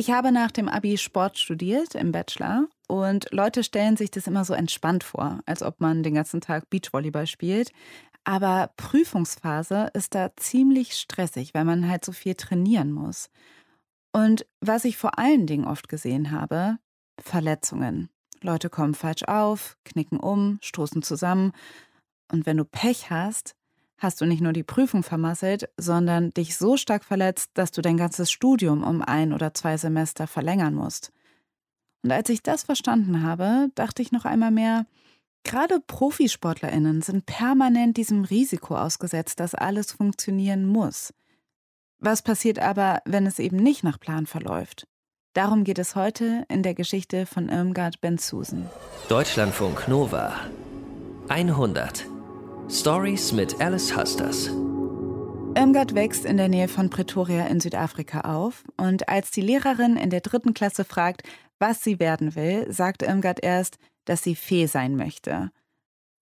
Ich habe nach dem Abi Sport studiert im Bachelor und Leute stellen sich das immer so entspannt vor, als ob man den ganzen Tag Beachvolleyball spielt. Aber Prüfungsphase ist da ziemlich stressig, weil man halt so viel trainieren muss. Und was ich vor allen Dingen oft gesehen habe, Verletzungen. Leute kommen falsch auf, knicken um, stoßen zusammen. Und wenn du Pech hast, hast du nicht nur die Prüfung vermasselt, sondern dich so stark verletzt, dass du dein ganzes Studium um ein oder zwei Semester verlängern musst. Und als ich das verstanden habe, dachte ich noch einmal mehr, gerade Profisportlerinnen sind permanent diesem Risiko ausgesetzt, dass alles funktionieren muss. Was passiert aber, wenn es eben nicht nach Plan verläuft? Darum geht es heute in der Geschichte von Irmgard Benzusen. Deutschlandfunk Nova 100 Stories mit Alice Husters. Irmgard wächst in der Nähe von Pretoria in Südafrika auf und als die Lehrerin in der dritten Klasse fragt, was sie werden will, sagt Irmgard erst, dass sie Fee sein möchte.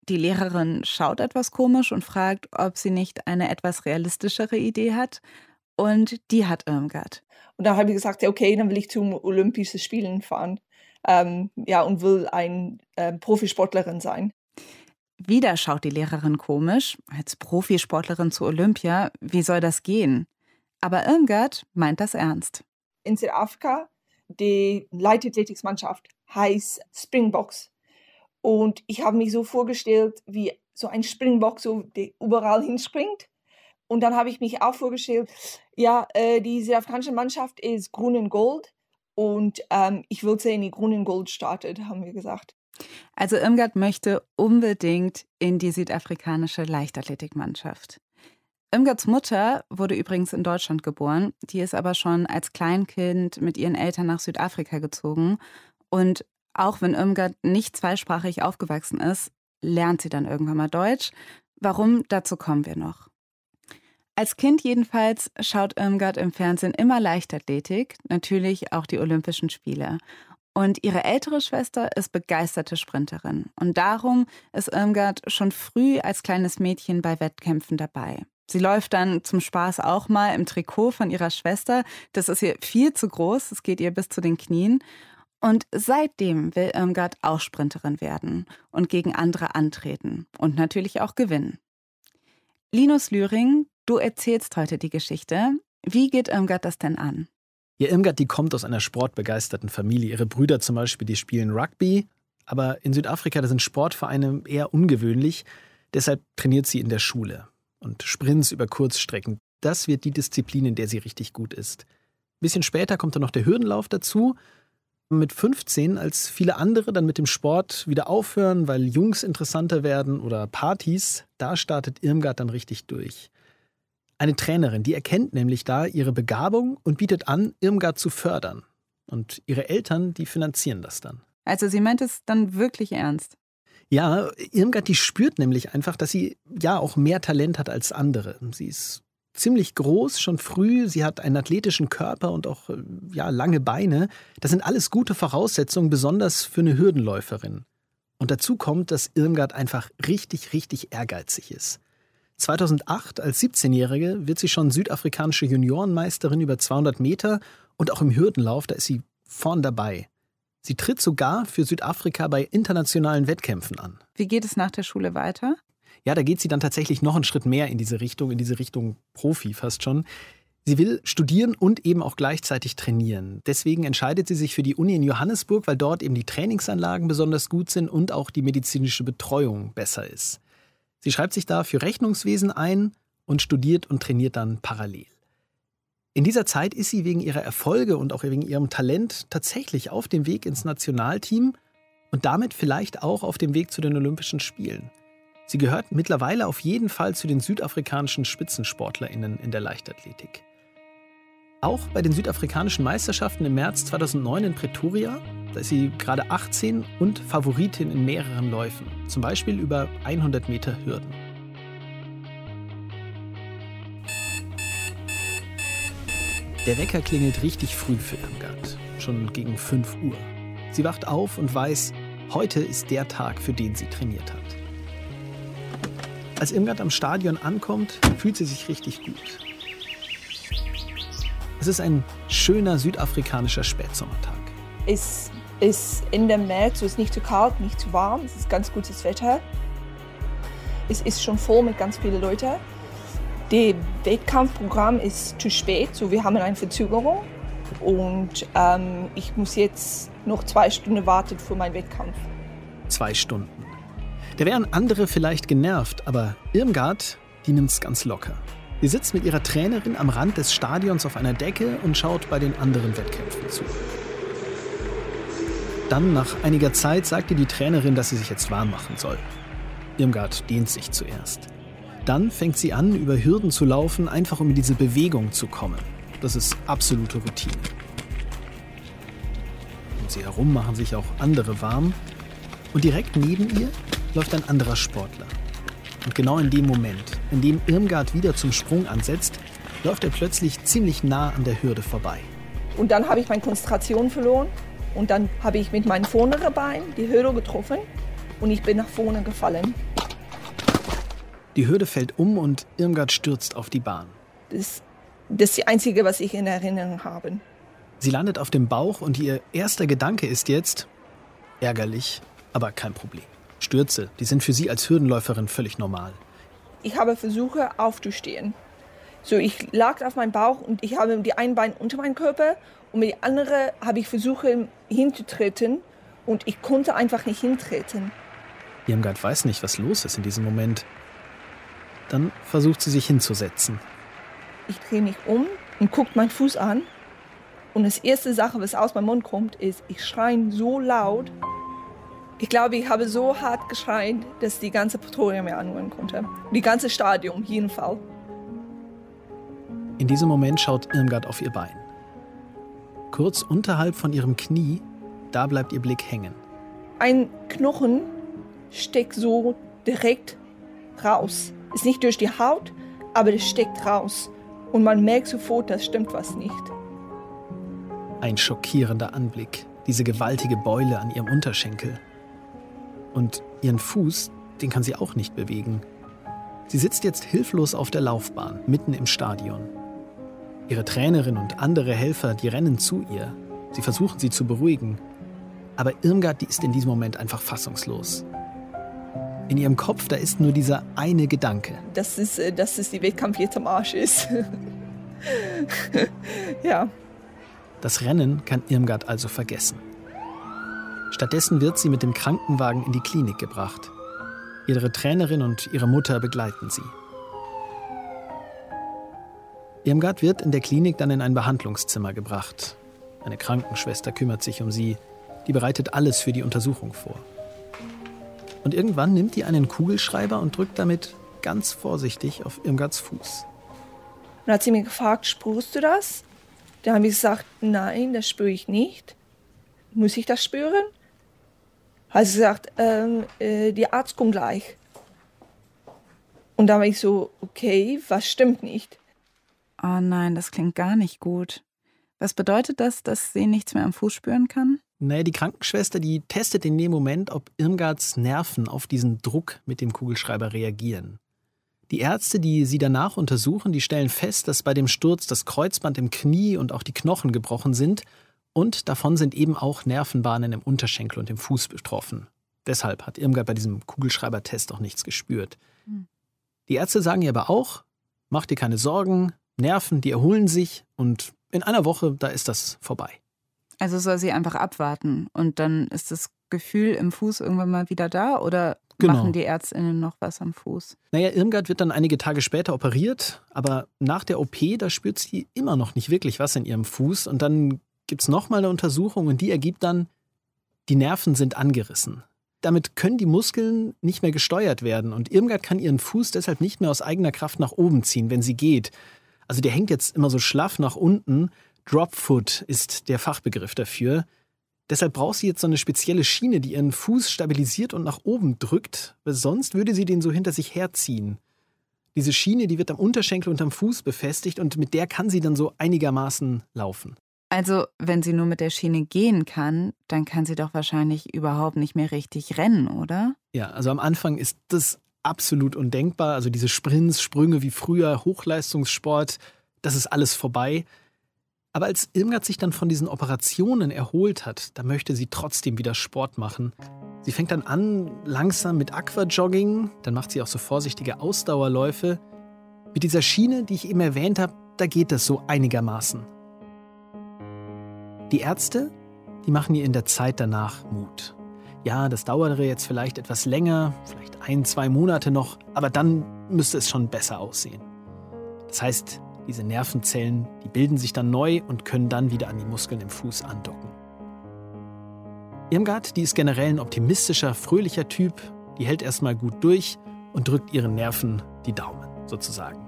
Die Lehrerin schaut etwas komisch und fragt, ob sie nicht eine etwas realistischere Idee hat. Und die hat Irmgard. Und da habe ich gesagt, okay, dann will ich zum Olympischen Spielen fahren. Ähm, ja, und will ein äh, Profisportlerin sein. Wieder schaut die Lehrerin komisch. Als Profisportlerin zu Olympia, wie soll das gehen? Aber Irmgard meint das ernst. In Südafrika, die Leichtathletiksmannschaft heißt Springboks. Und ich habe mich so vorgestellt, wie so ein Springbock, so der überall hinspringt. Und dann habe ich mich auch vorgestellt, ja, äh, die südafrikanische Mannschaft ist grün und gold. Und ähm, ich will sehen, die grün und gold startet, haben wir gesagt. Also Irmgard möchte unbedingt in die südafrikanische Leichtathletikmannschaft. Irmgards Mutter wurde übrigens in Deutschland geboren, die ist aber schon als Kleinkind mit ihren Eltern nach Südafrika gezogen. Und auch wenn Irmgard nicht zweisprachig aufgewachsen ist, lernt sie dann irgendwann mal Deutsch. Warum, dazu kommen wir noch. Als Kind jedenfalls schaut Irmgard im Fernsehen immer Leichtathletik, natürlich auch die Olympischen Spiele. Und ihre ältere Schwester ist begeisterte Sprinterin. Und darum ist Irmgard schon früh als kleines Mädchen bei Wettkämpfen dabei. Sie läuft dann zum Spaß auch mal im Trikot von ihrer Schwester. Das ist ihr viel zu groß, es geht ihr bis zu den Knien. Und seitdem will Irmgard auch Sprinterin werden und gegen andere antreten und natürlich auch gewinnen. Linus Lühring, du erzählst heute die Geschichte. Wie geht Irmgard das denn an? Ja, Irmgard, die kommt aus einer sportbegeisterten Familie. Ihre Brüder zum Beispiel, die spielen Rugby. Aber in Südafrika, da sind Sportvereine eher ungewöhnlich. Deshalb trainiert sie in der Schule. Und Sprints über Kurzstrecken, das wird die Disziplin, in der sie richtig gut ist. Ein bisschen später kommt dann noch der Hürdenlauf dazu. Mit 15, als viele andere dann mit dem Sport wieder aufhören, weil Jungs interessanter werden oder Partys, da startet Irmgard dann richtig durch. Eine Trainerin, die erkennt nämlich da ihre Begabung und bietet an, Irmgard zu fördern. Und ihre Eltern, die finanzieren das dann. Also sie meint es dann wirklich ernst. Ja, Irmgard, die spürt nämlich einfach, dass sie ja auch mehr Talent hat als andere. Sie ist ziemlich groß, schon früh. Sie hat einen athletischen Körper und auch ja, lange Beine. Das sind alles gute Voraussetzungen, besonders für eine Hürdenläuferin. Und dazu kommt, dass Irmgard einfach richtig, richtig ehrgeizig ist. 2008 als 17-Jährige wird sie schon südafrikanische Juniorenmeisterin über 200 Meter und auch im Hürdenlauf, da ist sie vorn dabei. Sie tritt sogar für Südafrika bei internationalen Wettkämpfen an. Wie geht es nach der Schule weiter? Ja, da geht sie dann tatsächlich noch einen Schritt mehr in diese Richtung, in diese Richtung Profi fast schon. Sie will studieren und eben auch gleichzeitig trainieren. Deswegen entscheidet sie sich für die Uni in Johannesburg, weil dort eben die Trainingsanlagen besonders gut sind und auch die medizinische Betreuung besser ist. Sie schreibt sich da für Rechnungswesen ein und studiert und trainiert dann parallel. In dieser Zeit ist sie wegen ihrer Erfolge und auch wegen ihrem Talent tatsächlich auf dem Weg ins Nationalteam und damit vielleicht auch auf dem Weg zu den Olympischen Spielen. Sie gehört mittlerweile auf jeden Fall zu den südafrikanischen Spitzensportlerinnen in der Leichtathletik. Auch bei den südafrikanischen Meisterschaften im März 2009 in Pretoria da ist sie gerade 18 und Favoritin in mehreren Läufen, zum Beispiel über 100 Meter Hürden. Der Wecker klingelt richtig früh für Irmgard, schon gegen 5 Uhr. Sie wacht auf und weiß, heute ist der Tag, für den sie trainiert hat. Als Irmgard am Stadion ankommt, fühlt sie sich richtig gut. Es Es ist ein schöner südafrikanischer Spätsommertag. Es ist Ende März, so ist nicht zu kalt, nicht zu warm. Es ist ganz gutes Wetter. Es ist schon voll mit ganz vielen Leuten. Das Wettkampfprogramm ist zu spät, so wir haben eine Verzögerung. Und ähm, ich muss jetzt noch zwei Stunden warten für meinen Wettkampf. Zwei Stunden. Da wären andere vielleicht genervt, aber Irmgard, die nimmt es ganz locker. Sie sitzt mit ihrer Trainerin am Rand des Stadions auf einer Decke und schaut bei den anderen Wettkämpfen zu. Dann, nach einiger Zeit, sagte die Trainerin, dass sie sich jetzt warm machen soll. Irmgard dehnt sich zuerst. Dann fängt sie an, über Hürden zu laufen, einfach um in diese Bewegung zu kommen. Das ist absolute Routine. Um sie herum machen sich auch andere warm. Und direkt neben ihr läuft ein anderer Sportler. Und genau in dem Moment, in dem Irmgard wieder zum Sprung ansetzt, läuft er plötzlich ziemlich nah an der Hürde vorbei. Und dann habe ich meine Konzentration verloren und dann habe ich mit meinem vorderen Bein die Hürde getroffen und ich bin nach vorne gefallen. Die Hürde fällt um und Irmgard stürzt auf die Bahn. Das, das ist das Einzige, was ich in Erinnerung habe. Sie landet auf dem Bauch und ihr erster Gedanke ist jetzt ärgerlich, aber kein Problem. Stürze, die sind für sie als Hürdenläuferin völlig normal. Ich habe versucht aufzustehen. So, ich lag auf meinem Bauch und ich habe die ein Bein unter meinem Körper und mit dem anderen habe ich versucht hinzutreten und ich konnte einfach nicht hintreten. Irmgard weiß nicht, was los ist in diesem Moment. Dann versucht sie sich hinzusetzen. Ich drehe mich um und gucke meinen Fuß an. Und das erste Sache, was aus meinem Mund kommt, ist, ich schreie so laut. Ich glaube, ich habe so hart geschrien, dass die ganze Patrouille mir anhören konnte. Die ganze Stadion, jeden Fall. In diesem Moment schaut Irmgard auf ihr Bein. Kurz unterhalb von ihrem Knie, da bleibt ihr Blick hängen. Ein Knochen steckt so direkt raus. Ist nicht durch die Haut, aber es steckt raus. Und man merkt sofort, da stimmt was nicht. Ein schockierender Anblick, diese gewaltige Beule an ihrem Unterschenkel. Und ihren Fuß, den kann sie auch nicht bewegen. Sie sitzt jetzt hilflos auf der Laufbahn, mitten im Stadion. Ihre Trainerin und andere Helfer, die rennen zu ihr. Sie versuchen sie zu beruhigen. Aber Irmgard, die ist in diesem Moment einfach fassungslos. In ihrem Kopf, da ist nur dieser eine Gedanke. Dass es, äh, dass es die Wettkampf jetzt am Arsch ist. ja. Das Rennen kann Irmgard also vergessen. Stattdessen wird sie mit dem Krankenwagen in die Klinik gebracht. Ihre Trainerin und ihre Mutter begleiten sie. Irmgard wird in der Klinik dann in ein Behandlungszimmer gebracht. Eine Krankenschwester kümmert sich um sie, die bereitet alles für die Untersuchung vor. Und irgendwann nimmt die einen Kugelschreiber und drückt damit ganz vorsichtig auf Irmgards Fuß. Dann hat sie mir gefragt, spürst du das? Dann habe ich gesagt, nein, das spüre ich nicht. Muss ich das spüren? Hat sie gesagt, ähm, äh, der Arzt kommt gleich. Und da war ich so, okay, was stimmt nicht? Oh nein, das klingt gar nicht gut. Was bedeutet das, dass sie nichts mehr am Fuß spüren kann? Naja, die Krankenschwester, die testet in dem Moment, ob Irmgards Nerven auf diesen Druck mit dem Kugelschreiber reagieren. Die Ärzte, die sie danach untersuchen, die stellen fest, dass bei dem Sturz das Kreuzband im Knie und auch die Knochen gebrochen sind und davon sind eben auch Nervenbahnen im Unterschenkel und im Fuß betroffen. Deshalb hat Irmgard bei diesem Kugelschreibertest auch nichts gespürt. Hm. Die Ärzte sagen ihr aber auch, mach dir keine Sorgen, Nerven, die erholen sich und in einer Woche, da ist das vorbei. Also soll sie einfach abwarten und dann ist das Gefühl im Fuß irgendwann mal wieder da oder genau. machen die Ärztinnen noch was am Fuß? Naja, Irmgard wird dann einige Tage später operiert, aber nach der OP, da spürt sie immer noch nicht wirklich was in ihrem Fuß und dann gibt es nochmal eine Untersuchung und die ergibt dann, die Nerven sind angerissen. Damit können die Muskeln nicht mehr gesteuert werden und Irmgard kann ihren Fuß deshalb nicht mehr aus eigener Kraft nach oben ziehen, wenn sie geht. Also der hängt jetzt immer so schlaff nach unten. Dropfoot ist der Fachbegriff dafür. Deshalb braucht sie jetzt so eine spezielle Schiene, die ihren Fuß stabilisiert und nach oben drückt, weil sonst würde sie den so hinter sich herziehen. Diese Schiene, die wird am Unterschenkel und am Fuß befestigt und mit der kann sie dann so einigermaßen laufen. Also, wenn sie nur mit der Schiene gehen kann, dann kann sie doch wahrscheinlich überhaupt nicht mehr richtig rennen, oder? Ja, also am Anfang ist das absolut undenkbar. Also diese Sprints, Sprünge wie früher, Hochleistungssport, das ist alles vorbei. Aber als Irmgard sich dann von diesen Operationen erholt hat, da möchte sie trotzdem wieder Sport machen. Sie fängt dann an, langsam mit Aquajogging, dann macht sie auch so vorsichtige Ausdauerläufe. Mit dieser Schiene, die ich eben erwähnt habe, da geht es so einigermaßen. Die Ärzte, die machen ihr in der Zeit danach Mut. Ja, das dauere jetzt vielleicht etwas länger, vielleicht ein, zwei Monate noch, aber dann müsste es schon besser aussehen. Das heißt, diese Nervenzellen, die bilden sich dann neu und können dann wieder an die Muskeln im Fuß andocken. Irmgard, die ist generell ein optimistischer, fröhlicher Typ, die hält erstmal gut durch und drückt ihren Nerven die Daumen, sozusagen.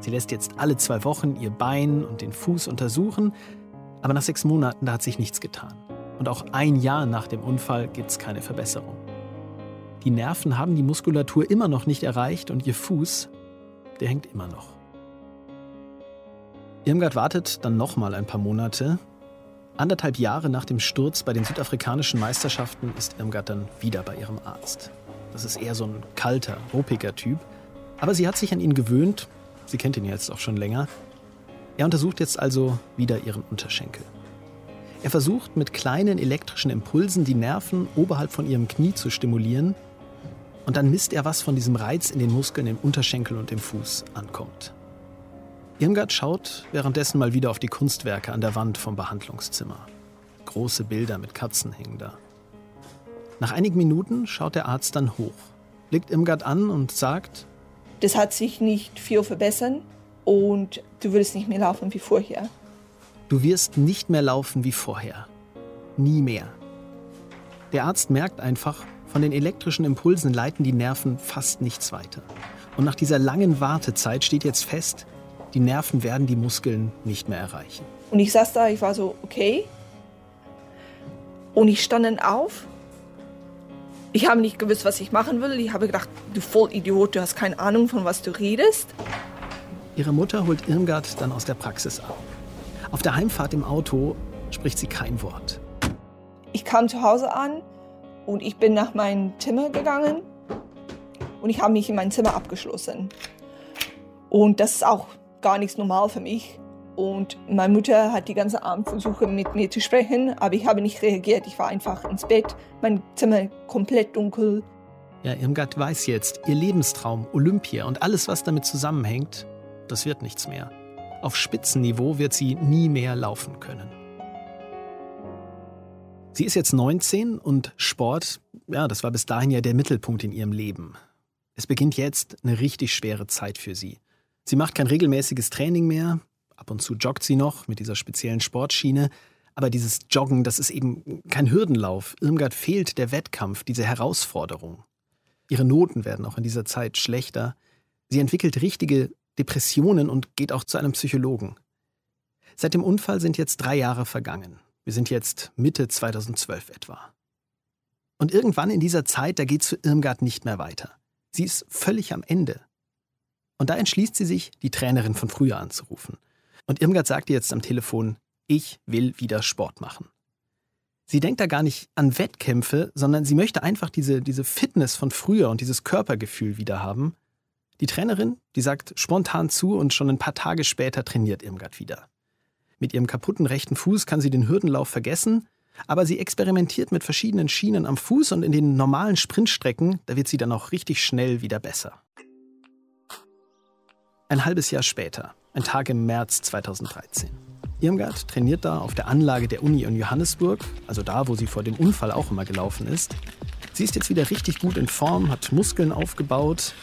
Sie lässt jetzt alle zwei Wochen ihr Bein und den Fuß untersuchen, aber nach sechs Monaten, da hat sich nichts getan. Und auch ein Jahr nach dem Unfall gibt es keine Verbesserung. Die Nerven haben die Muskulatur immer noch nicht erreicht und ihr Fuß, der hängt immer noch. Irmgard wartet dann nochmal ein paar Monate. Anderthalb Jahre nach dem Sturz bei den südafrikanischen Meisterschaften ist Irmgard dann wieder bei ihrem Arzt. Das ist eher so ein kalter, ruppiger Typ. Aber sie hat sich an ihn gewöhnt. Sie kennt ihn jetzt auch schon länger. Er untersucht jetzt also wieder ihren Unterschenkel. Er versucht mit kleinen elektrischen Impulsen die Nerven oberhalb von ihrem Knie zu stimulieren. Und dann misst er, was von diesem Reiz in den Muskeln im Unterschenkel und im Fuß ankommt. Irmgard schaut währenddessen mal wieder auf die Kunstwerke an der Wand vom Behandlungszimmer. Große Bilder mit Katzen hängen da. Nach einigen Minuten schaut der Arzt dann hoch, blickt Irmgard an und sagt: Das hat sich nicht viel verbessert und du würdest nicht mehr laufen wie vorher. Du wirst nicht mehr laufen wie vorher. Nie mehr. Der Arzt merkt einfach, von den elektrischen Impulsen leiten die Nerven fast nichts weiter. Und nach dieser langen Wartezeit steht jetzt fest, die Nerven werden die Muskeln nicht mehr erreichen. Und ich saß da, ich war so, okay. Und ich stand dann auf. Ich habe nicht gewusst, was ich machen will. Ich habe gedacht, du Vollidiot, du hast keine Ahnung, von was du redest. Ihre Mutter holt Irmgard dann aus der Praxis ab. Auf der Heimfahrt im Auto spricht sie kein Wort. Ich kam zu Hause an und ich bin nach meinem Zimmer gegangen und ich habe mich in mein Zimmer abgeschlossen. Und das ist auch gar nichts normal für mich. Und meine Mutter hat die ganze Abend versucht, mit mir zu sprechen, aber ich habe nicht reagiert. Ich war einfach ins Bett, mein Zimmer komplett dunkel. Ja, Irmgard weiß jetzt, ihr Lebenstraum, Olympia und alles, was damit zusammenhängt, das wird nichts mehr. Auf Spitzenniveau wird sie nie mehr laufen können. Sie ist jetzt 19 und Sport, ja, das war bis dahin ja der Mittelpunkt in ihrem Leben. Es beginnt jetzt eine richtig schwere Zeit für sie. Sie macht kein regelmäßiges Training mehr. Ab und zu joggt sie noch mit dieser speziellen Sportschiene. Aber dieses Joggen, das ist eben kein Hürdenlauf. Irmgard fehlt der Wettkampf, diese Herausforderung. Ihre Noten werden auch in dieser Zeit schlechter. Sie entwickelt richtige Depressionen und geht auch zu einem Psychologen. Seit dem Unfall sind jetzt drei Jahre vergangen. Wir sind jetzt Mitte 2012 etwa. Und irgendwann in dieser Zeit, da geht es für Irmgard nicht mehr weiter. Sie ist völlig am Ende. Und da entschließt sie sich, die Trainerin von früher anzurufen. Und Irmgard sagt ihr jetzt am Telefon, ich will wieder Sport machen. Sie denkt da gar nicht an Wettkämpfe, sondern sie möchte einfach diese, diese Fitness von früher und dieses Körpergefühl wieder haben. Die Trainerin, die sagt spontan zu und schon ein paar Tage später trainiert Irmgard wieder. Mit ihrem kaputten rechten Fuß kann sie den Hürdenlauf vergessen, aber sie experimentiert mit verschiedenen Schienen am Fuß und in den normalen Sprintstrecken, da wird sie dann auch richtig schnell wieder besser. Ein halbes Jahr später, ein Tag im März 2013. Irmgard trainiert da auf der Anlage der Uni in Johannesburg, also da, wo sie vor dem Unfall auch immer gelaufen ist. Sie ist jetzt wieder richtig gut in Form, hat Muskeln aufgebaut.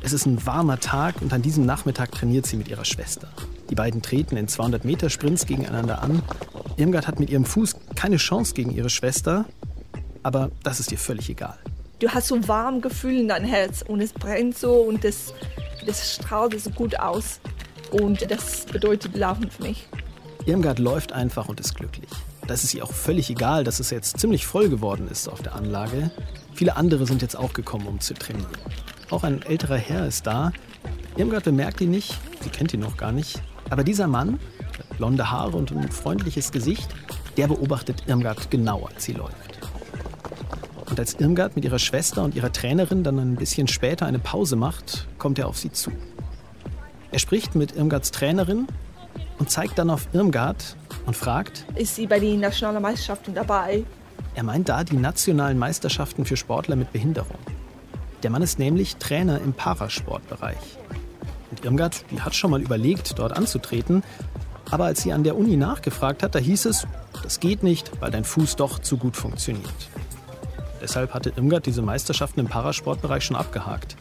Es ist ein warmer Tag und an diesem Nachmittag trainiert sie mit ihrer Schwester. Die beiden treten in 200 Meter Sprints gegeneinander an. Irmgard hat mit ihrem Fuß keine Chance gegen ihre Schwester, aber das ist ihr völlig egal. Du hast so ein warmes Gefühl in deinem Herz und es brennt so und das das strahlt so gut aus und das bedeutet Laufen für mich. Irmgard läuft einfach und ist glücklich. Das ist ihr auch völlig egal, dass es jetzt ziemlich voll geworden ist auf der Anlage. Viele andere sind jetzt auch gekommen, um zu trainieren. Auch ein älterer Herr ist da. Irmgard bemerkt ihn nicht, sie kennt ihn noch gar nicht. Aber dieser Mann, blonde Haare und ein freundliches Gesicht, der beobachtet Irmgard genau, als sie läuft. Und als Irmgard mit ihrer Schwester und ihrer Trainerin dann ein bisschen später eine Pause macht, kommt er auf sie zu. Er spricht mit Irmgards Trainerin und zeigt dann auf Irmgard, und fragt, ist sie bei den nationalen Meisterschaften dabei? Er meint da die nationalen Meisterschaften für Sportler mit Behinderung. Der Mann ist nämlich Trainer im Parasportbereich. Und Irmgard, die hat schon mal überlegt, dort anzutreten. Aber als sie an der Uni nachgefragt hat, da hieß es, das geht nicht, weil dein Fuß doch zu gut funktioniert. Deshalb hatte Irmgard diese Meisterschaften im Parasportbereich schon abgehakt.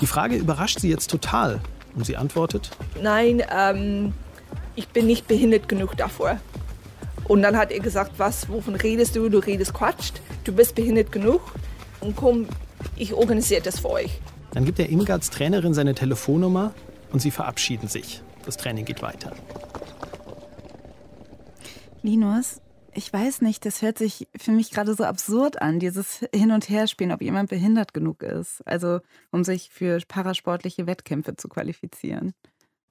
Die Frage überrascht sie jetzt total. Und sie antwortet, Nein, ähm, ich bin nicht behindert genug davor. Und dann hat er gesagt, was, wovon redest du? Du redest Quatsch, du bist behindert genug. Und komm, ich organisiere das für euch. Dann gibt er Irmgards Trainerin seine Telefonnummer und sie verabschieden sich. Das Training geht weiter. Linus, ich weiß nicht, das hört sich für mich gerade so absurd an, dieses Hin- und Herspielen, ob jemand behindert genug ist. Also, um sich für parasportliche Wettkämpfe zu qualifizieren.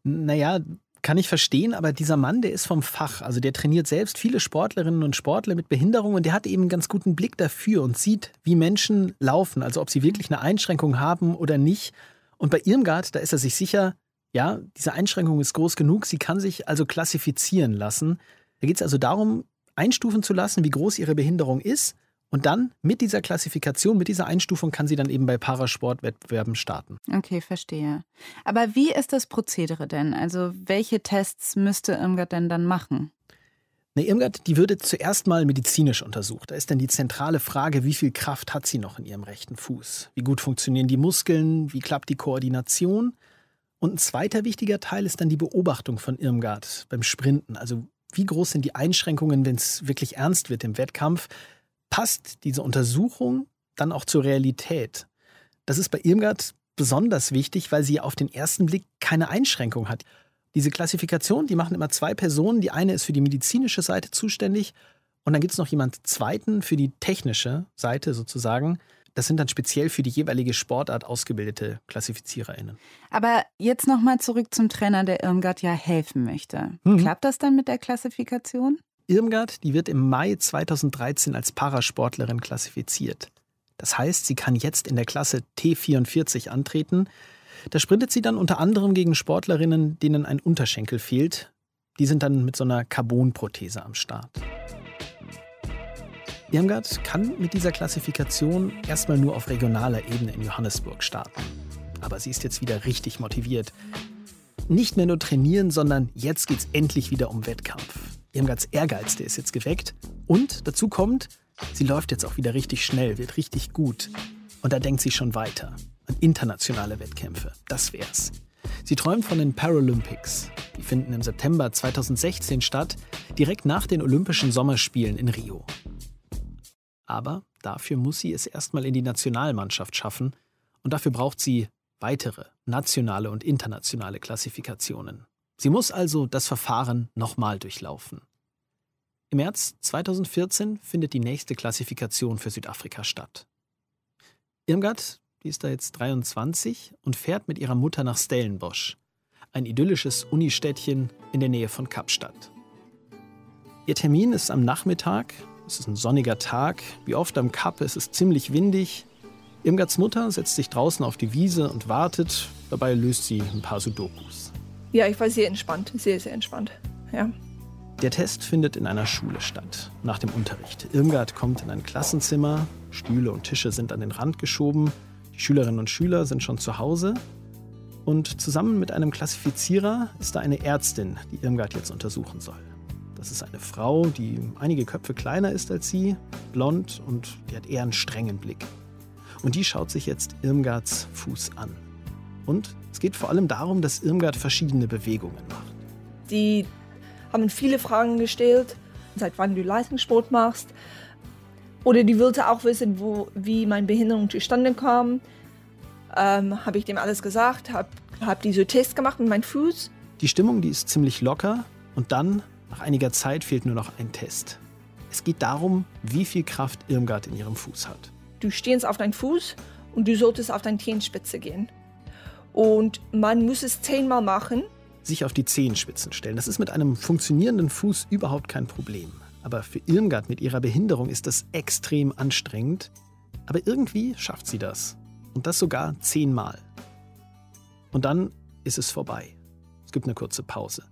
Naja, kann ich verstehen, aber dieser Mann, der ist vom Fach. Also der trainiert selbst viele Sportlerinnen und Sportler mit Behinderung und der hat eben einen ganz guten Blick dafür und sieht, wie Menschen laufen, also ob sie wirklich eine Einschränkung haben oder nicht. Und bei Irmgard, da ist er sich sicher, ja, diese Einschränkung ist groß genug, sie kann sich also klassifizieren lassen. Da geht es also darum, einstufen zu lassen, wie groß ihre Behinderung ist. Und dann mit dieser Klassifikation, mit dieser Einstufung kann sie dann eben bei Parasportwettbewerben starten. Okay, verstehe. Aber wie ist das Prozedere denn? Also welche Tests müsste Irmgard denn dann machen? Ne, Irmgard, die würde zuerst mal medizinisch untersucht. Da ist dann die zentrale Frage, wie viel Kraft hat sie noch in ihrem rechten Fuß? Wie gut funktionieren die Muskeln? Wie klappt die Koordination? Und ein zweiter wichtiger Teil ist dann die Beobachtung von Irmgard beim Sprinten. Also wie groß sind die Einschränkungen, wenn es wirklich ernst wird im Wettkampf? Passt diese Untersuchung dann auch zur Realität? Das ist bei Irmgard besonders wichtig, weil sie auf den ersten Blick keine Einschränkung hat. Diese Klassifikation, die machen immer zwei Personen. Die eine ist für die medizinische Seite zuständig und dann gibt es noch jemand zweiten für die technische Seite sozusagen. Das sind dann speziell für die jeweilige Sportart ausgebildete KlassifiziererInnen. Aber jetzt nochmal zurück zum Trainer, der Irmgard ja helfen möchte. Mhm. Klappt das dann mit der Klassifikation? Irmgard, die wird im Mai 2013 als Parasportlerin klassifiziert. Das heißt, sie kann jetzt in der Klasse T44 antreten. Da sprintet sie dann unter anderem gegen Sportlerinnen, denen ein Unterschenkel fehlt. Die sind dann mit so einer Carbonprothese am Start. Irmgard kann mit dieser Klassifikation erstmal nur auf regionaler Ebene in Johannesburg starten. Aber sie ist jetzt wieder richtig motiviert. Nicht mehr nur trainieren, sondern jetzt geht es endlich wieder um Wettkampf. Irmgards Ehrgeiz, der ist jetzt geweckt. Und dazu kommt, sie läuft jetzt auch wieder richtig schnell, wird richtig gut. Und da denkt sie schon weiter. An internationale Wettkämpfe, das wär's. Sie träumt von den Paralympics. Die finden im September 2016 statt, direkt nach den Olympischen Sommerspielen in Rio. Aber dafür muss sie es erstmal in die Nationalmannschaft schaffen und dafür braucht sie weitere nationale und internationale Klassifikationen. Sie muss also das Verfahren nochmal durchlaufen. Im März 2014 findet die nächste Klassifikation für Südafrika statt. Irmgard, die ist da jetzt 23 und fährt mit ihrer Mutter nach Stellenbosch, ein idyllisches Unistädtchen in der Nähe von Kapstadt. Ihr Termin ist am Nachmittag es ist ein sonniger Tag. Wie oft am Kap, es ist ziemlich windig. Irmgards Mutter setzt sich draußen auf die Wiese und wartet. Dabei löst sie ein paar Sudokus. Ja, ich war sehr entspannt. Sehr, sehr entspannt. Ja. Der Test findet in einer Schule statt, nach dem Unterricht. Irmgard kommt in ein Klassenzimmer. Stühle und Tische sind an den Rand geschoben. Die Schülerinnen und Schüler sind schon zu Hause. Und zusammen mit einem Klassifizierer ist da eine Ärztin, die Irmgard jetzt untersuchen soll. Das ist eine Frau, die einige Köpfe kleiner ist als sie, blond und die hat eher einen strengen Blick. Und die schaut sich jetzt Irmgards Fuß an. Und es geht vor allem darum, dass Irmgard verschiedene Bewegungen macht. Die haben viele Fragen gestellt, seit wann du Leistungssport machst. Oder die wollte auch wissen, wo, wie meine Behinderung zustande kam. Ähm, habe ich dem alles gesagt, habe hab diese Tests gemacht mit meinem Fuß. Die Stimmung, die ist ziemlich locker. Und dann nach einiger Zeit fehlt nur noch ein Test. Es geht darum, wie viel Kraft Irmgard in ihrem Fuß hat. Du stehst auf deinen Fuß und du solltest auf deine Zehenspitze gehen. Und man muss es zehnmal machen. Sich auf die Zehenspitzen stellen. Das ist mit einem funktionierenden Fuß überhaupt kein Problem. Aber für Irmgard mit ihrer Behinderung ist das extrem anstrengend. Aber irgendwie schafft sie das. Und das sogar zehnmal. Und dann ist es vorbei. Es gibt eine kurze Pause.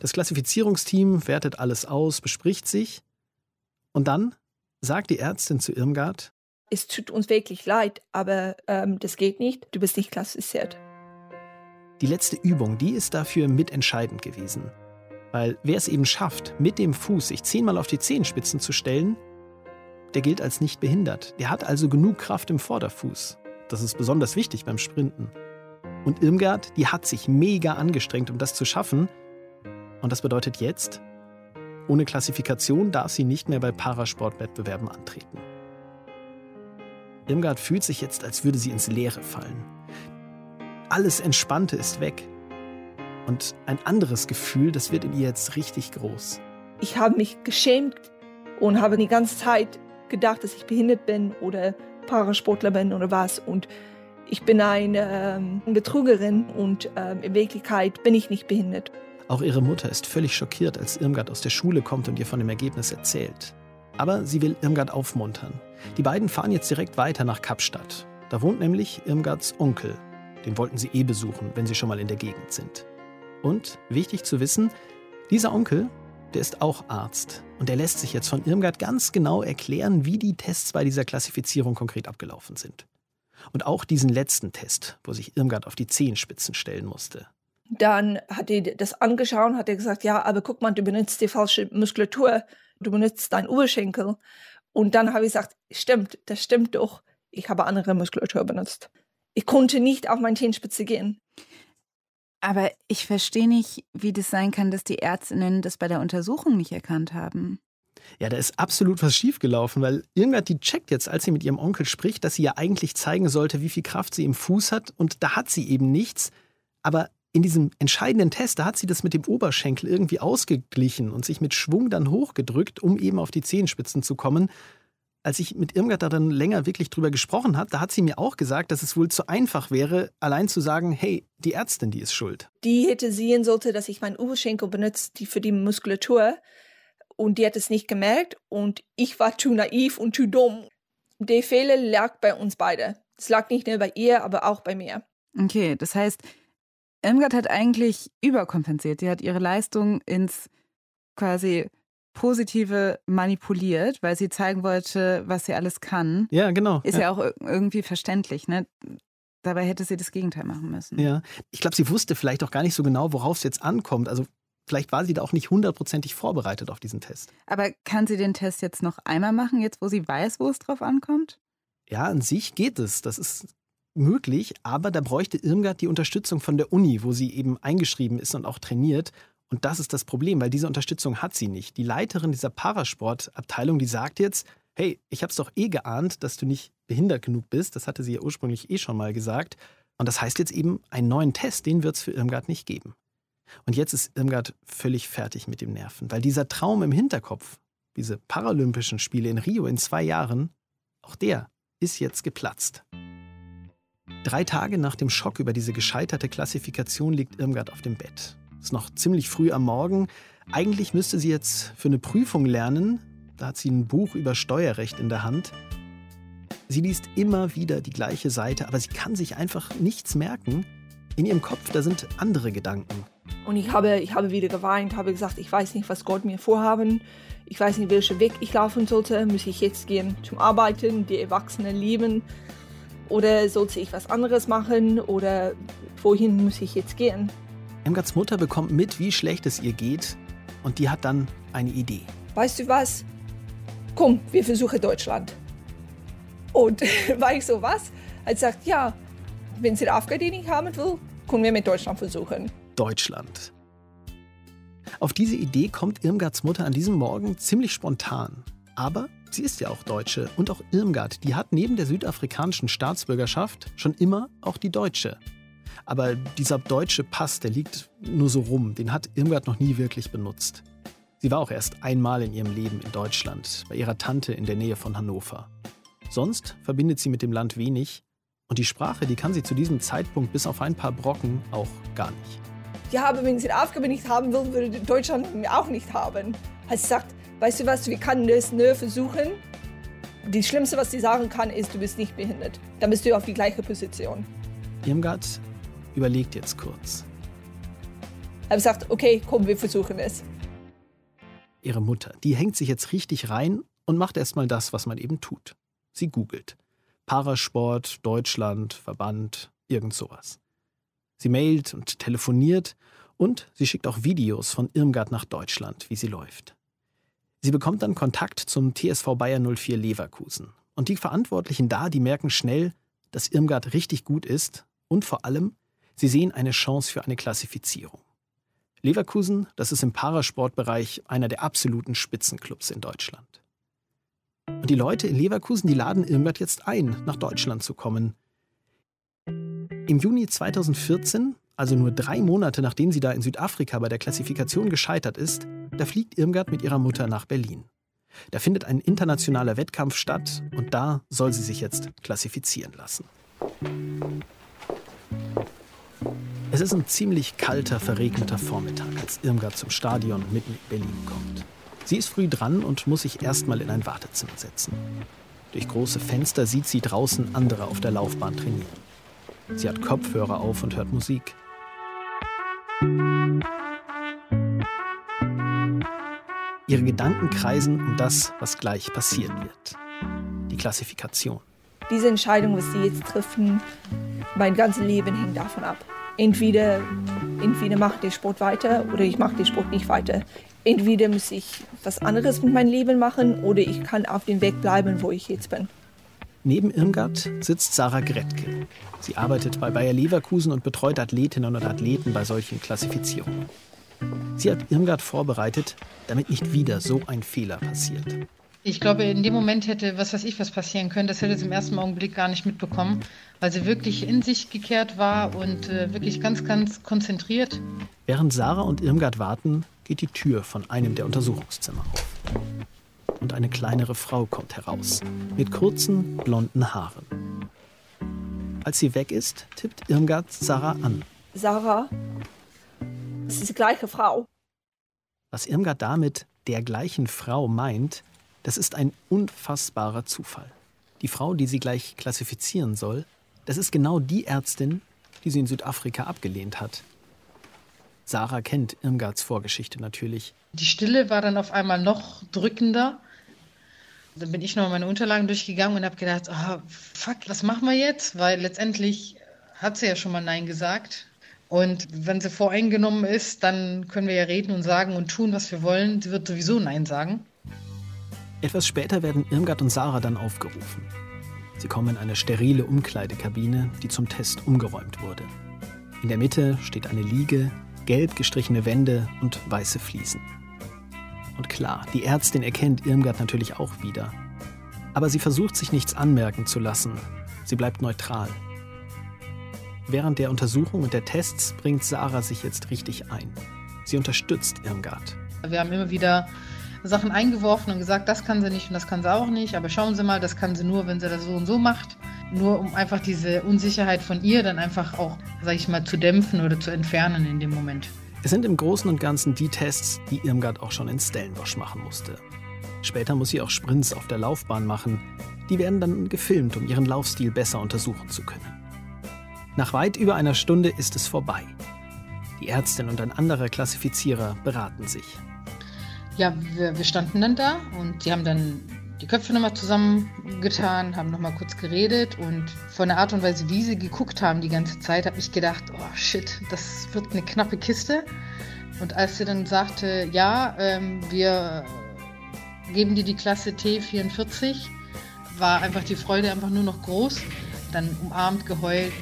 Das Klassifizierungsteam wertet alles aus, bespricht sich. Und dann sagt die Ärztin zu Irmgard, es tut uns wirklich leid, aber ähm, das geht nicht, du bist nicht klassifiziert. Die letzte Übung, die ist dafür mitentscheidend gewesen. Weil wer es eben schafft, mit dem Fuß sich zehnmal auf die Zehenspitzen zu stellen, der gilt als nicht behindert. Der hat also genug Kraft im Vorderfuß. Das ist besonders wichtig beim Sprinten. Und Irmgard, die hat sich mega angestrengt, um das zu schaffen. Und das bedeutet jetzt, ohne Klassifikation darf sie nicht mehr bei Parasportwettbewerben antreten. Irmgard fühlt sich jetzt, als würde sie ins Leere fallen. Alles Entspannte ist weg. Und ein anderes Gefühl, das wird in ihr jetzt richtig groß. Ich habe mich geschämt und habe die ganze Zeit gedacht, dass ich behindert bin oder Parasportler bin oder was. Und ich bin eine ähm, Betrügerin und ähm, in Wirklichkeit bin ich nicht behindert. Auch ihre Mutter ist völlig schockiert, als Irmgard aus der Schule kommt und ihr von dem Ergebnis erzählt. Aber sie will Irmgard aufmuntern. Die beiden fahren jetzt direkt weiter nach Kapstadt. Da wohnt nämlich Irmgards Onkel. Den wollten sie eh besuchen, wenn sie schon mal in der Gegend sind. Und wichtig zu wissen, dieser Onkel, der ist auch Arzt. Und er lässt sich jetzt von Irmgard ganz genau erklären, wie die Tests bei dieser Klassifizierung konkret abgelaufen sind. Und auch diesen letzten Test, wo sich Irmgard auf die Zehenspitzen stellen musste. Dann hat er das angeschaut und hat er gesagt, ja, aber guck mal, du benutzt die falsche Muskulatur, du benutzt deinen Oberschenkel. Und dann habe ich gesagt, stimmt, das stimmt doch. Ich habe andere Muskulatur benutzt. Ich konnte nicht auf meine Zehenspitze gehen. Aber ich verstehe nicht, wie das sein kann, dass die Ärztinnen das bei der Untersuchung nicht erkannt haben. Ja, da ist absolut was schiefgelaufen, weil irgendwer die checkt jetzt, als sie mit ihrem Onkel spricht, dass sie ja eigentlich zeigen sollte, wie viel Kraft sie im Fuß hat. Und da hat sie eben nichts. Aber in diesem entscheidenden Test, da hat sie das mit dem Oberschenkel irgendwie ausgeglichen und sich mit Schwung dann hochgedrückt, um eben auf die Zehenspitzen zu kommen als ich mit Irmgard da dann länger wirklich drüber gesprochen habe, da hat sie mir auch gesagt, dass es wohl zu einfach wäre, allein zu sagen, hey, die Ärztin, die ist schuld. Die hätte sehen sollte, dass ich meinen Oberschenkel benutze die für die Muskulatur und die hat es nicht gemerkt und ich war zu naiv und zu dumm. Der Fehler lag bei uns beide. Es lag nicht nur bei ihr, aber auch bei mir. Okay, das heißt, Irmgard hat eigentlich überkompensiert. Sie hat ihre Leistung ins quasi Positive manipuliert, weil sie zeigen wollte, was sie alles kann. Ja, genau. Ist ja, ja auch irgendwie verständlich, ne? Dabei hätte sie das Gegenteil machen müssen. Ja, ich glaube, sie wusste vielleicht auch gar nicht so genau, worauf es jetzt ankommt. Also vielleicht war sie da auch nicht hundertprozentig vorbereitet auf diesen Test. Aber kann sie den Test jetzt noch einmal machen, jetzt wo sie weiß, wo es drauf ankommt? Ja, an sich geht es. Das ist möglich, aber da bräuchte Irmgard die Unterstützung von der Uni, wo sie eben eingeschrieben ist und auch trainiert. Und das ist das Problem, weil diese Unterstützung hat sie nicht. Die Leiterin dieser Parasportabteilung, die sagt jetzt, hey, ich habe es doch eh geahnt, dass du nicht behindert genug bist. Das hatte sie ja ursprünglich eh schon mal gesagt. Und das heißt jetzt eben, einen neuen Test, den wird es für Irmgard nicht geben. Und jetzt ist Irmgard völlig fertig mit dem Nerven, weil dieser Traum im Hinterkopf, diese Paralympischen Spiele in Rio in zwei Jahren, auch der ist jetzt geplatzt. Drei Tage nach dem Schock über diese gescheiterte Klassifikation liegt Irmgard auf dem Bett. Es ist noch ziemlich früh am Morgen. Eigentlich müsste sie jetzt für eine Prüfung lernen. Da hat sie ein Buch über Steuerrecht in der Hand. Sie liest immer wieder die gleiche Seite, aber sie kann sich einfach nichts merken. In ihrem Kopf, da sind andere Gedanken. Und ich habe, ich habe wieder geweint, habe gesagt, ich weiß nicht, was Gott mir vorhaben. Ich weiß nicht, welchen Weg ich laufen sollte. Muss ich jetzt gehen zum Arbeiten, die Erwachsenen lieben? Oder sollte ich was anderes machen? Oder wohin muss ich jetzt gehen? Irmgards Mutter bekommt mit, wie schlecht es ihr geht und die hat dann eine Idee. Weißt du was? Komm, wir versuchen Deutschland. Und war ich so was? Er sagt, ja, wenn sie die nicht haben will, können wir mit Deutschland versuchen. Deutschland. Auf diese Idee kommt Irmgards Mutter an diesem Morgen ziemlich spontan. Aber sie ist ja auch Deutsche und auch Irmgard, die hat neben der südafrikanischen Staatsbürgerschaft schon immer auch die deutsche. Aber dieser deutsche Pass, der liegt nur so rum. Den hat Irmgard noch nie wirklich benutzt. Sie war auch erst einmal in ihrem Leben in Deutschland, bei ihrer Tante in der Nähe von Hannover. Sonst verbindet sie mit dem Land wenig und die Sprache, die kann sie zu diesem Zeitpunkt bis auf ein paar Brocken auch gar nicht. Ja, aber wenn sie die Aufgabe nicht haben will, würde Deutschland auch nicht haben. Also sagt, weißt du was, wir können das nur versuchen. Das Schlimmste, was sie sagen kann, ist, du bist nicht behindert. Dann bist du auf die gleiche Position. Irmgard überlegt jetzt kurz. habe gesagt, okay, komm, wir versuchen es. Ihre Mutter, die hängt sich jetzt richtig rein und macht erstmal das, was man eben tut. Sie googelt. Parasport, Deutschland, Verband, irgend sowas. Sie mailt und telefoniert und sie schickt auch Videos von Irmgard nach Deutschland, wie sie läuft. Sie bekommt dann Kontakt zum TSV Bayern 04 Leverkusen. Und die Verantwortlichen da, die merken schnell, dass Irmgard richtig gut ist und vor allem, sie sehen eine Chance für eine Klassifizierung. Leverkusen, das ist im Parasportbereich einer der absoluten Spitzenclubs in Deutschland. Und die Leute in Leverkusen, die laden Irmgard jetzt ein, nach Deutschland zu kommen. Im Juni 2014, also nur drei Monate nachdem sie da in Südafrika bei der Klassifikation gescheitert ist, da fliegt Irmgard mit ihrer Mutter nach Berlin. Da findet ein internationaler Wettkampf statt und da soll sie sich jetzt klassifizieren lassen. Es ist ein ziemlich kalter, verregneter Vormittag, als Irmgard zum Stadion mitten in Berlin kommt. Sie ist früh dran und muss sich erstmal in ein Wartezimmer setzen. Durch große Fenster sieht sie draußen andere auf der Laufbahn trainieren. Sie hat Kopfhörer auf und hört Musik. Ihre Gedanken kreisen um das, was gleich passieren wird. Die Klassifikation. Diese Entscheidung, was Sie jetzt treffen, mein ganzes Leben hängt davon ab. Entweder, entweder mache ich Sport weiter oder ich mache den Sport nicht weiter. Entweder muss ich was anderes mit meinem Leben machen oder ich kann auf dem Weg bleiben, wo ich jetzt bin. Neben Irmgard sitzt Sarah Gretke. Sie arbeitet bei Bayer Leverkusen und betreut Athletinnen und Athleten bei solchen Klassifizierungen. Sie hat Irmgard vorbereitet, damit nicht wieder so ein Fehler passiert. Ich glaube, in dem Moment hätte, was weiß ich, was passieren können. Das hätte sie im ersten Augenblick gar nicht mitbekommen, weil sie wirklich in sich gekehrt war und äh, wirklich ganz, ganz konzentriert. Während Sarah und Irmgard warten, geht die Tür von einem der Untersuchungszimmer auf. Und eine kleinere Frau kommt heraus, mit kurzen, blonden Haaren. Als sie weg ist, tippt Irmgard Sarah an. Sarah, es ist die gleiche Frau. Was Irmgard damit der gleichen Frau meint, das ist ein unfassbarer Zufall. Die Frau, die sie gleich klassifizieren soll, das ist genau die Ärztin, die sie in Südafrika abgelehnt hat. Sarah kennt Irmgards Vorgeschichte natürlich. Die Stille war dann auf einmal noch drückender. Dann bin ich noch meine Unterlagen durchgegangen und habe gedacht, oh, fuck, was machen wir jetzt? Weil letztendlich hat sie ja schon mal Nein gesagt. Und wenn sie voreingenommen ist, dann können wir ja reden und sagen und tun, was wir wollen. Sie wird sowieso Nein sagen. Etwas später werden Irmgard und Sarah dann aufgerufen. Sie kommen in eine sterile Umkleidekabine, die zum Test umgeräumt wurde. In der Mitte steht eine Liege, gelb gestrichene Wände und weiße Fliesen. Und klar, die Ärztin erkennt Irmgard natürlich auch wieder. Aber sie versucht sich nichts anmerken zu lassen. Sie bleibt neutral. Während der Untersuchung und der Tests bringt Sarah sich jetzt richtig ein. Sie unterstützt Irmgard. Wir haben immer wieder Sachen eingeworfen und gesagt, das kann sie nicht und das kann sie auch nicht, aber schauen Sie mal, das kann sie nur, wenn sie das so und so macht. Nur um einfach diese Unsicherheit von ihr dann einfach auch, sag ich mal, zu dämpfen oder zu entfernen in dem Moment. Es sind im Großen und Ganzen die Tests, die Irmgard auch schon in Stellenbosch machen musste. Später muss sie auch Sprints auf der Laufbahn machen. Die werden dann gefilmt, um ihren Laufstil besser untersuchen zu können. Nach weit über einer Stunde ist es vorbei. Die Ärztin und ein anderer Klassifizierer beraten sich. Ja, wir, wir standen dann da und die haben dann die Köpfe nochmal zusammengetan, haben nochmal kurz geredet und von der Art und Weise, wie sie geguckt haben die ganze Zeit, habe ich gedacht, oh shit, das wird eine knappe Kiste. Und als sie dann sagte, ja, ähm, wir geben dir die Klasse T44, war einfach die Freude einfach nur noch groß. Dann umarmt, geheult,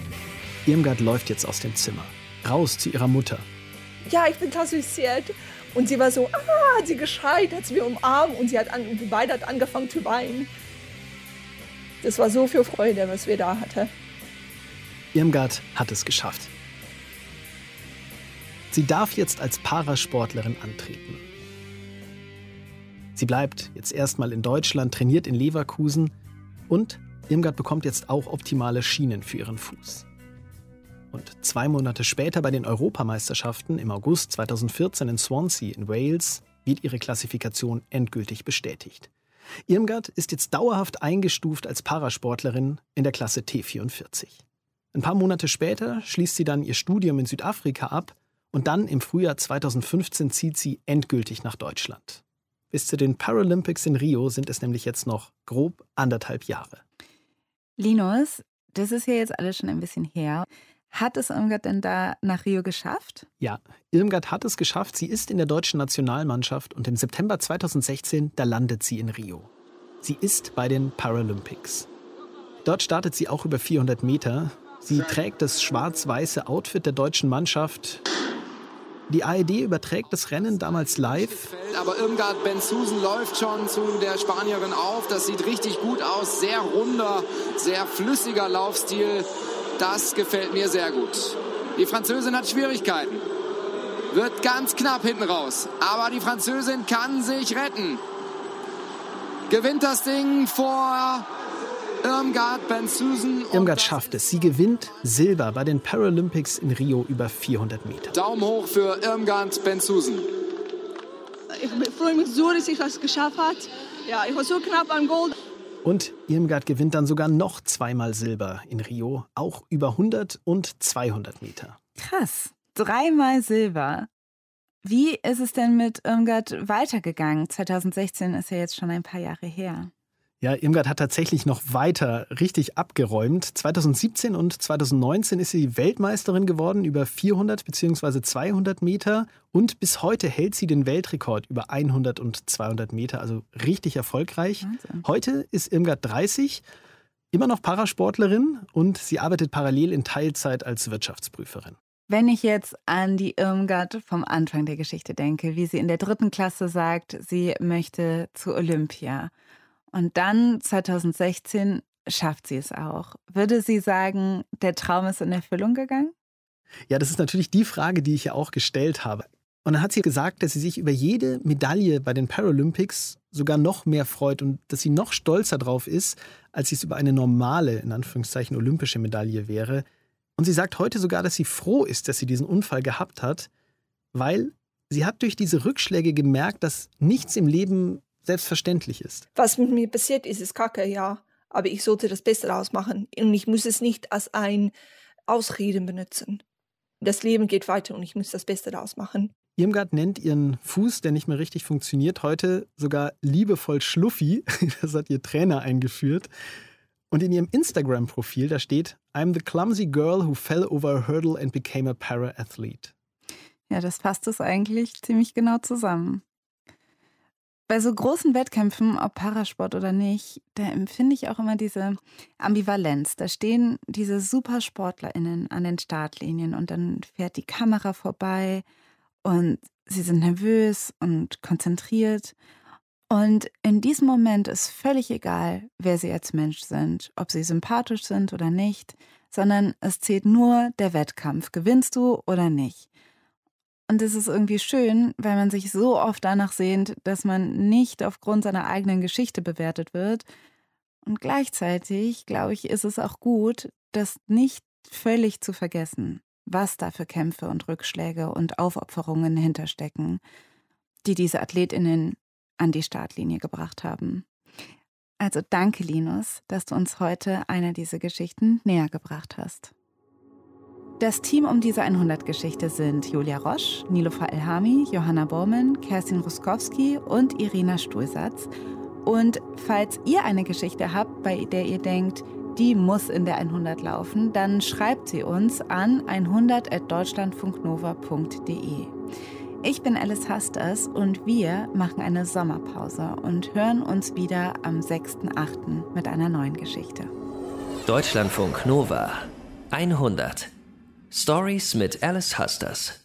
Irmgard läuft jetzt aus dem Zimmer, raus zu ihrer Mutter. Ja, ich bin klassifiziert. Und sie war so, ah, hat sie geschreit, hat sie mir umarmt und sie hat an, und beide hat angefangen zu weinen. Das war so viel Freude, was wir da hatten. Irmgard hat es geschafft. Sie darf jetzt als Parasportlerin antreten. Sie bleibt jetzt erstmal in Deutschland, trainiert in Leverkusen und Irmgard bekommt jetzt auch optimale Schienen für ihren Fuß. Und zwei Monate später bei den Europameisterschaften im August 2014 in Swansea in Wales wird ihre Klassifikation endgültig bestätigt. Irmgard ist jetzt dauerhaft eingestuft als Parasportlerin in der Klasse T44. Ein paar Monate später schließt sie dann ihr Studium in Südafrika ab Und dann im Frühjahr 2015 zieht sie endgültig nach Deutschland. Bis zu den Paralympics in Rio sind es nämlich jetzt noch grob anderthalb Jahre. Linus, das ist ja jetzt alles schon ein bisschen her. Hat es Irmgard denn da nach Rio geschafft? Ja, Irmgard hat es geschafft. Sie ist in der deutschen Nationalmannschaft und im September 2016, da landet sie in Rio. Sie ist bei den Paralympics. Dort startet sie auch über 400 Meter. Sie trägt das schwarz-weiße Outfit der deutschen Mannschaft. Die ARD überträgt das Rennen damals live. Aber Irmgard Benzusen läuft schon zu der Spanierin auf. Das sieht richtig gut aus. Sehr runder, sehr flüssiger Laufstil. Das gefällt mir sehr gut. Die Französin hat Schwierigkeiten. Wird ganz knapp hinten raus. Aber die Französin kann sich retten. Gewinnt das Ding vor Irmgard Benzusen. Irmgard schafft es. Sie gewinnt Silber bei den Paralympics in Rio über 400 Meter. Daumen hoch für Irmgard Benzusen. Ich freue mich so, dass ich das geschafft habe. Ja, ich war so knapp am Gold. Und Irmgard gewinnt dann sogar noch zweimal Silber in Rio, auch über 100 und 200 Meter. Krass, dreimal Silber. Wie ist es denn mit Irmgard weitergegangen? 2016 ist ja jetzt schon ein paar Jahre her. Ja, Irmgard hat tatsächlich noch weiter richtig abgeräumt. 2017 und 2019 ist sie Weltmeisterin geworden über 400 bzw. 200 Meter und bis heute hält sie den Weltrekord über 100 und 200 Meter, also richtig erfolgreich. Wahnsinn. Heute ist Irmgard 30, immer noch Parasportlerin und sie arbeitet parallel in Teilzeit als Wirtschaftsprüferin. Wenn ich jetzt an die Irmgard vom Anfang der Geschichte denke, wie sie in der dritten Klasse sagt, sie möchte zu Olympia und dann 2016 schafft sie es auch. Würde sie sagen, der Traum ist in Erfüllung gegangen? Ja, das ist natürlich die Frage, die ich ja auch gestellt habe. Und dann hat sie gesagt, dass sie sich über jede Medaille bei den Paralympics sogar noch mehr freut und dass sie noch stolzer drauf ist, als sie es über eine normale, in Anführungszeichen, olympische Medaille wäre. Und sie sagt heute sogar, dass sie froh ist, dass sie diesen Unfall gehabt hat, weil sie hat durch diese Rückschläge gemerkt, dass nichts im Leben selbstverständlich ist. Was mit mir passiert ist, ist kacke, ja. Aber ich sollte das Beste daraus machen. Und ich muss es nicht als ein Ausreden benutzen. Das Leben geht weiter und ich muss das Beste daraus machen. Irmgard nennt ihren Fuß, der nicht mehr richtig funktioniert, heute sogar liebevoll Schluffi. Das hat ihr Trainer eingeführt. Und in ihrem Instagram-Profil, da steht, I'm the clumsy girl who fell over a hurdle and became a para-athlete. Ja, das fasst es eigentlich ziemlich genau zusammen. Bei so großen Wettkämpfen, ob Parasport oder nicht, da empfinde ich auch immer diese Ambivalenz. Da stehen diese SupersportlerInnen an den Startlinien und dann fährt die Kamera vorbei und sie sind nervös und konzentriert. Und in diesem Moment ist völlig egal, wer sie als Mensch sind, ob sie sympathisch sind oder nicht, sondern es zählt nur der Wettkampf. Gewinnst du oder nicht? Und es ist irgendwie schön, weil man sich so oft danach sehnt, dass man nicht aufgrund seiner eigenen Geschichte bewertet wird. Und gleichzeitig, glaube ich, ist es auch gut, das nicht völlig zu vergessen, was da für Kämpfe und Rückschläge und Aufopferungen hinterstecken, die diese Athletinnen an die Startlinie gebracht haben. Also danke, Linus, dass du uns heute eine dieser Geschichten näher gebracht hast. Das Team um diese 100-Geschichte sind Julia Roche, Nilofa Elhami, Johanna Bormann, Kerstin Ruskowski und Irina Stuhlsatz. Und falls ihr eine Geschichte habt, bei der ihr denkt, die muss in der 100 laufen, dann schreibt sie uns an 100.deutschlandfunknova.de. Ich bin Alice Hasters und wir machen eine Sommerpause und hören uns wieder am 6.8. mit einer neuen Geschichte. Deutschlandfunk Nova 100 Stories mit Alice Husters.